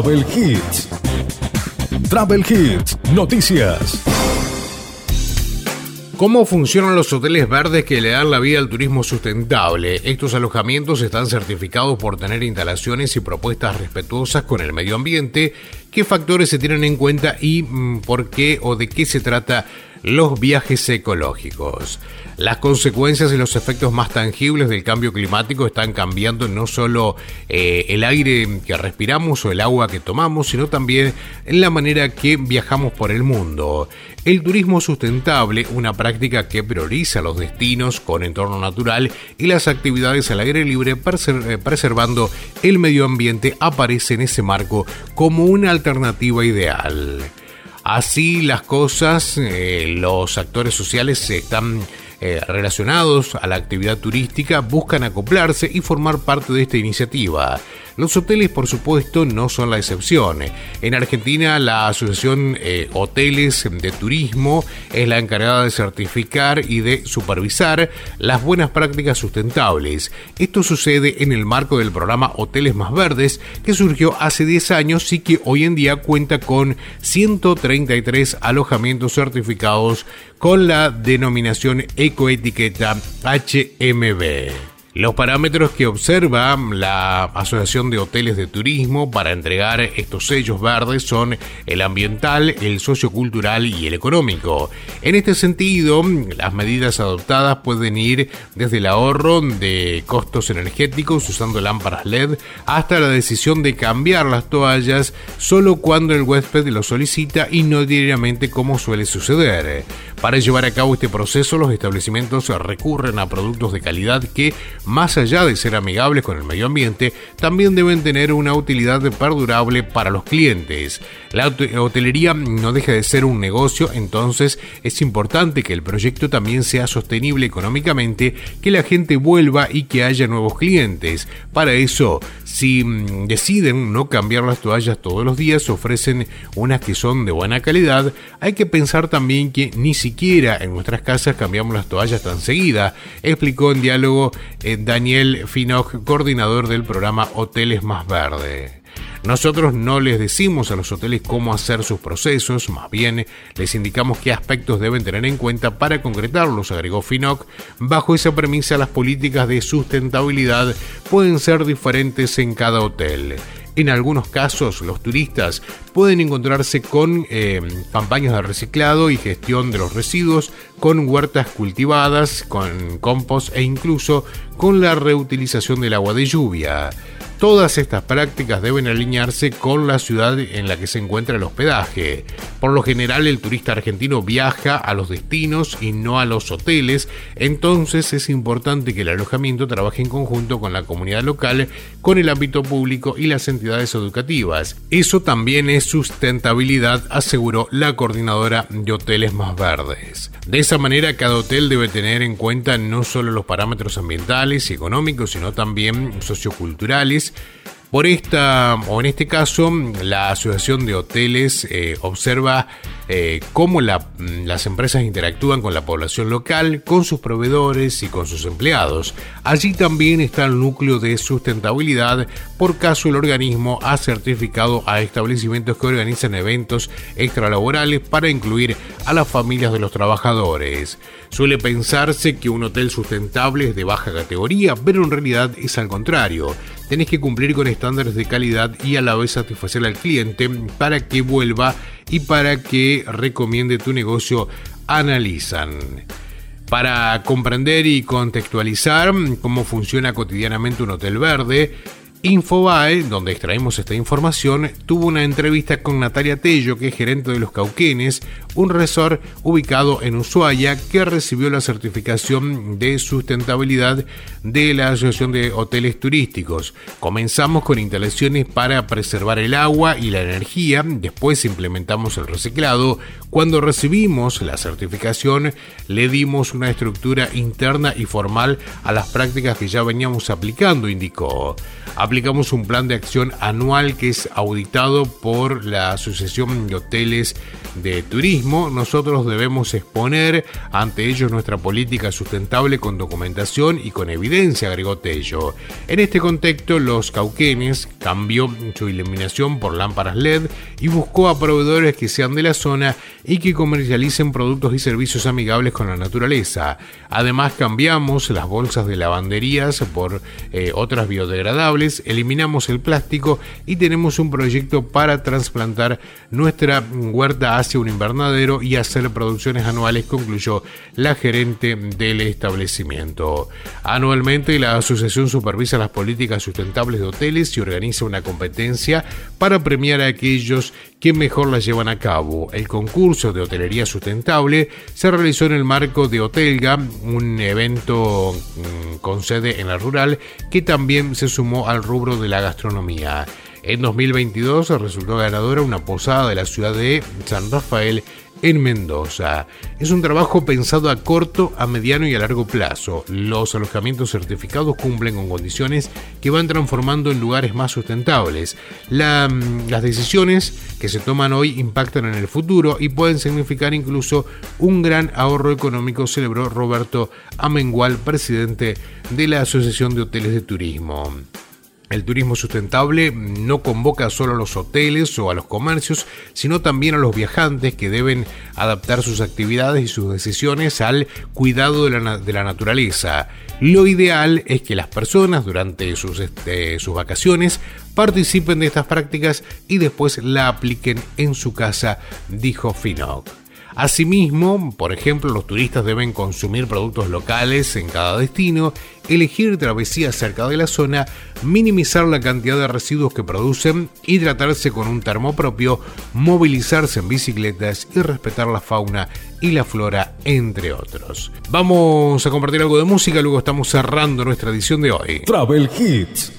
Speaker 5: Travel Hits. Travel Hits, noticias.
Speaker 1: ¿Cómo funcionan los hoteles verdes que le dan la vida al turismo sustentable? Estos alojamientos están certificados por tener instalaciones y propuestas respetuosas con el medio ambiente. ¿Qué factores se tienen en cuenta y mm, por qué o de qué se trata los viajes ecológicos. Las consecuencias y los efectos más tangibles del cambio climático están cambiando no solo eh, el aire que respiramos o el agua que tomamos, sino también en la manera que viajamos por el mundo. El turismo sustentable, una práctica que prioriza los destinos con entorno natural y las actividades al aire libre eh, preservando el medio ambiente, aparece en ese marco como una alternativa ideal. Así las cosas, eh, los actores sociales están eh, relacionados a la actividad turística buscan acoplarse y formar parte de esta iniciativa. Los hoteles, por supuesto, no son la excepción. En Argentina, la Asociación eh, Hoteles de Turismo es la encargada de certificar y de supervisar las buenas prácticas sustentables. Esto sucede en el marco del programa Hoteles Más Verdes, que surgió hace 10 años y que hoy en día cuenta con 133 alojamientos certificados con la denominación ecoetiqueta HMB. Los parámetros que observa la Asociación de Hoteles de Turismo para entregar estos sellos verdes son el ambiental, el sociocultural y el económico. En este sentido, las medidas adoptadas pueden ir desde el ahorro de costos energéticos usando lámparas LED hasta la decisión de cambiar las toallas solo cuando el huésped lo solicita y no diariamente como suele suceder. Para llevar a cabo este proceso, los establecimientos recurren a productos de calidad que más allá de ser amigables con el medio ambiente, también deben tener una utilidad perdurable para los clientes. La hotelería no deja de ser un negocio, entonces es importante que el proyecto también sea sostenible económicamente, que la gente vuelva y que haya nuevos clientes. Para eso, si mm, deciden no cambiar las toallas todos los días, ofrecen unas que son de buena calidad, hay que pensar también que ni siquiera en nuestras casas cambiamos las toallas tan seguida, explicó en diálogo eh, Daniel Finoch, coordinador del programa Hoteles Más Verde. Nosotros no les decimos a los hoteles cómo hacer sus procesos, más bien les indicamos qué aspectos deben tener en cuenta para concretarlos, agregó Finoc. Bajo esa premisa, las políticas de sustentabilidad pueden ser diferentes en cada hotel. En algunos casos, los turistas pueden encontrarse con eh, campañas de reciclado y gestión de los residuos, con huertas cultivadas, con compost e incluso con la reutilización del agua de lluvia. Todas estas prácticas deben alinearse con la ciudad en la que se encuentra el hospedaje. Por lo general el turista argentino viaja a los destinos y no a los hoteles, entonces es importante que el alojamiento trabaje en conjunto con la comunidad local, con el ámbito público y las entidades educativas. Eso también es sustentabilidad, aseguró la coordinadora de Hoteles Más Verdes. De esa manera cada hotel debe tener en cuenta no solo los parámetros ambientales y económicos, sino también socioculturales Por esta, o en este caso, la Asociación de Hoteles eh, observa eh, cómo las empresas interactúan con la población local, con sus proveedores y con sus empleados. Allí también está el núcleo de sustentabilidad, por caso el organismo ha certificado a establecimientos que organizan eventos extralaborales para incluir a las familias de los trabajadores. Suele pensarse que un hotel sustentable es de baja categoría, pero en realidad es al contrario tenés que cumplir con estándares de calidad y a la vez satisfacer al cliente para que vuelva y para que recomiende tu negocio. Analizan. Para comprender y contextualizar cómo funciona cotidianamente un hotel verde, Infobae, donde extraemos esta información, tuvo una entrevista con Natalia Tello, que es gerente de Los Cauquenes, un resort ubicado en Ushuaia que recibió la certificación de sustentabilidad de la Asociación de Hoteles Turísticos. Comenzamos con instalaciones para preservar el agua y la energía, después implementamos el reciclado. Cuando recibimos la certificación, le dimos una estructura interna y formal a las prácticas que ya veníamos aplicando, indicó aplicamos un plan de acción anual que es auditado por la Asociación de Hoteles de Turismo. Nosotros debemos exponer ante ellos nuestra política sustentable con documentación y con evidencia, agregó Tello. En este contexto, los cauquenes cambió su iluminación por lámparas LED y buscó a proveedores que sean de la zona y que comercialicen productos y servicios amigables con la naturaleza. Además, cambiamos las bolsas de lavanderías por eh, otras biodegradables eliminamos el plástico y tenemos un proyecto para trasplantar nuestra huerta hacia un invernadero y hacer producciones anuales, concluyó la gerente del establecimiento. Anualmente la asociación supervisa las políticas sustentables de hoteles y organiza una competencia para premiar a aquellos que mejor las llevan a cabo. El concurso de hotelería sustentable se realizó en el marco de Hotelga, un evento mm, con sede en la rural que también se sumó al rubro de la gastronomía. En 2022 resultó ganadora una posada de la ciudad de San Rafael en Mendoza. Es un trabajo pensado a corto, a mediano y a largo plazo. Los alojamientos certificados cumplen con condiciones que van transformando en lugares más sustentables. Mm, las decisiones que se toman hoy impactan en el futuro y pueden significar incluso un gran ahorro económico, celebró Roberto Amengual, presidente de la Asociación de Hoteles de Turismo. El turismo sustentable no convoca solo a los hoteles o a los comercios, sino también a los viajantes que deben adaptar sus actividades y sus decisiones al cuidado de la, naturaleza. Lo ideal es que las personas durante sus, este, sus vacaciones participen de estas prácticas y después la apliquen en su casa, dijo Finok. Asimismo, por ejemplo, los turistas deben consumir productos locales en cada destino, elegir travesías cerca de la zona, minimizar la cantidad de residuos que producen, hidratarse con un termo propio, movilizarse en bicicletas y respetar la fauna y la flora, entre otros. Vamos a compartir algo de música, luego estamos cerrando nuestra edición de hoy.
Speaker 5: Travel Hits.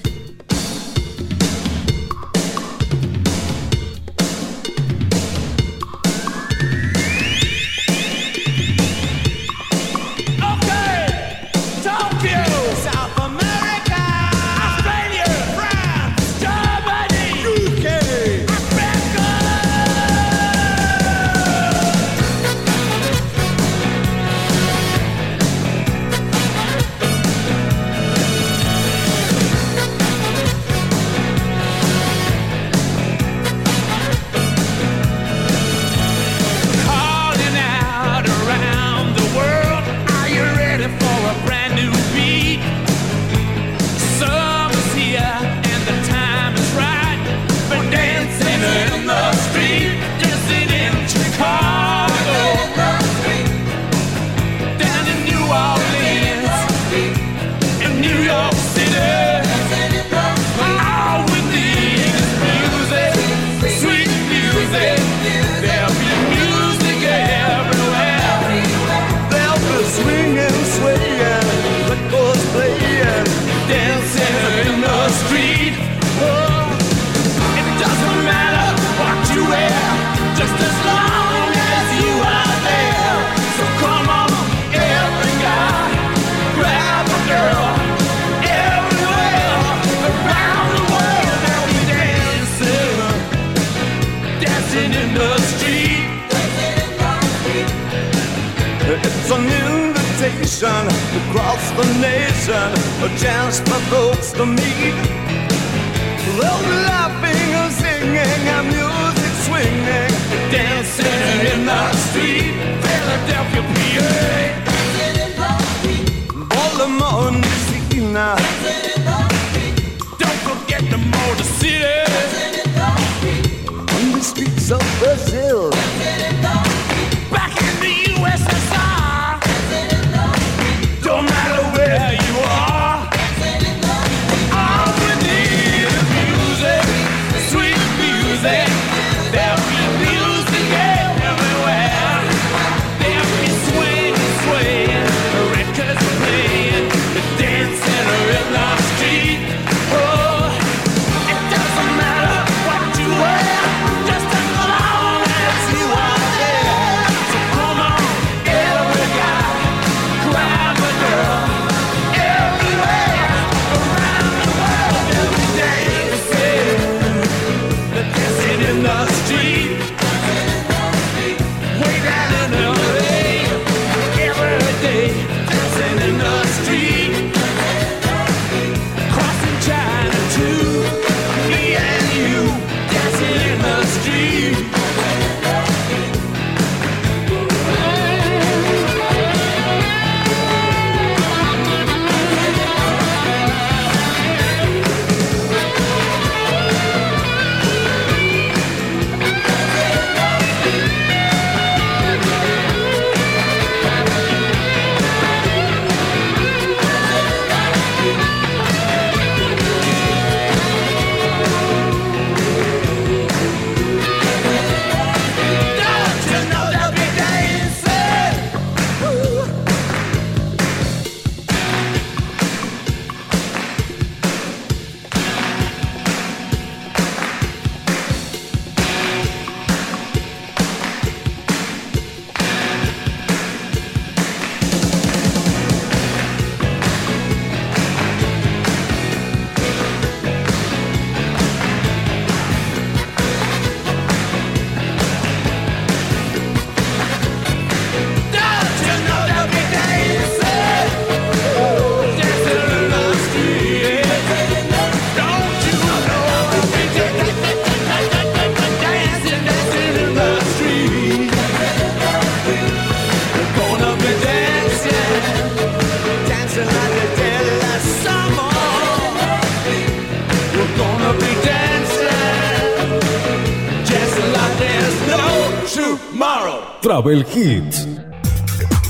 Speaker 5: Travel Hits.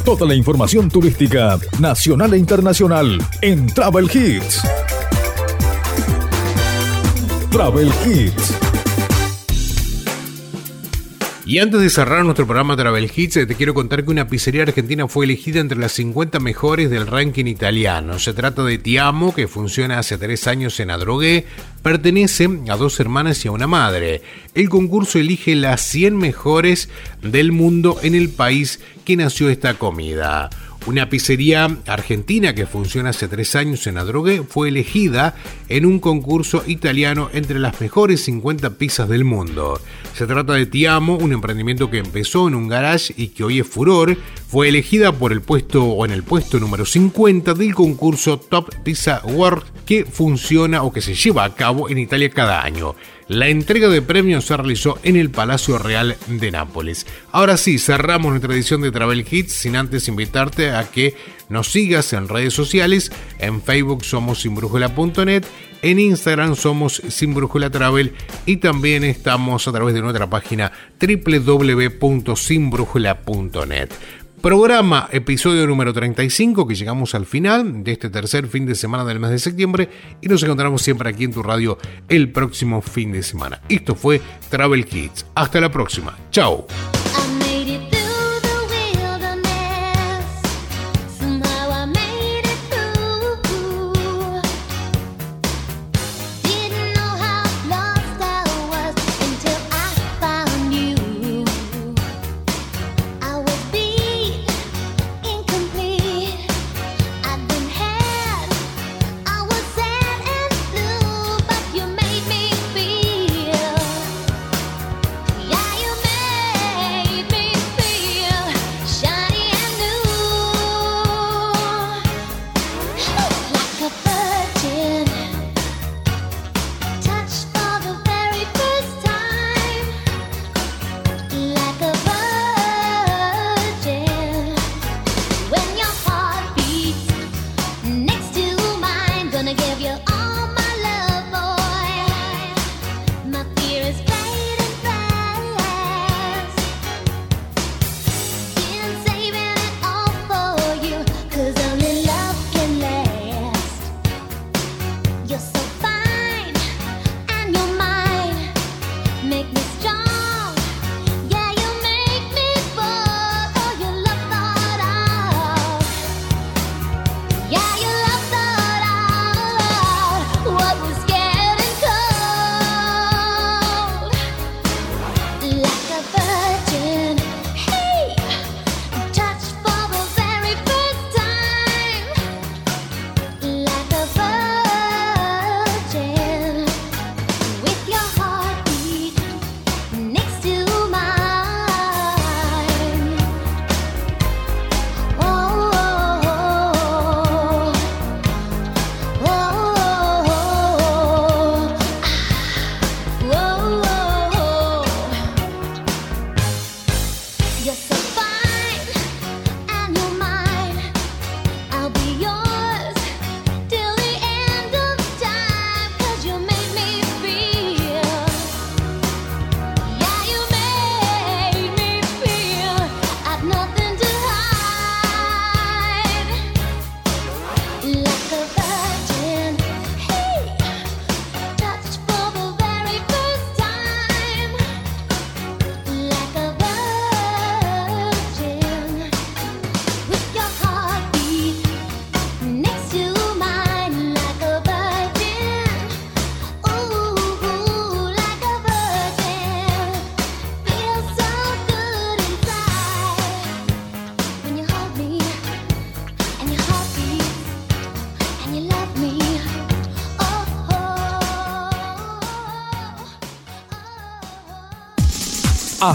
Speaker 5: Toda la información turística nacional e internacional en Travel Hits. Travel Hits.
Speaker 1: Y antes de cerrar nuestro programa Travel Hits, eh, te quiero contar que una pizzería argentina fue elegida entre las 50 mejores del ranking italiano. Se trata de Tiamo, que funciona hace tres años en Adrogué, pertenece a dos hermanas y a una madre. El concurso elige las 100 mejores del mundo en el país que nació esta comida. Una pizzería argentina que funciona hace tres años en Adrogué fue elegida en un concurso italiano entre las mejores 50 pizzas del mundo. Se trata de Tiamo, un emprendimiento que empezó en un garage y que hoy es furor. Fue elegida por el puesto o en el puesto número 50 del concurso Top Pizza World que funciona o que se lleva a cabo en Italia cada año. La entrega de premios se realizó en el Palacio Real de Nápoles. Ahora sí, cerramos nuestra edición de Travel Hits sin antes invitarte a que nos sigas en redes sociales. En Facebook somos sinbrújula.net, en Instagram somos sinbrújula.travel y también estamos a través de nuestra página www.sinbrújula.net. Programa, episodio número 35, que llegamos al final de este tercer fin de semana del mes de septiembre y nos encontramos siempre aquí en tu radio el próximo fin de semana. Esto fue Travel Kids. Hasta la próxima. Chao.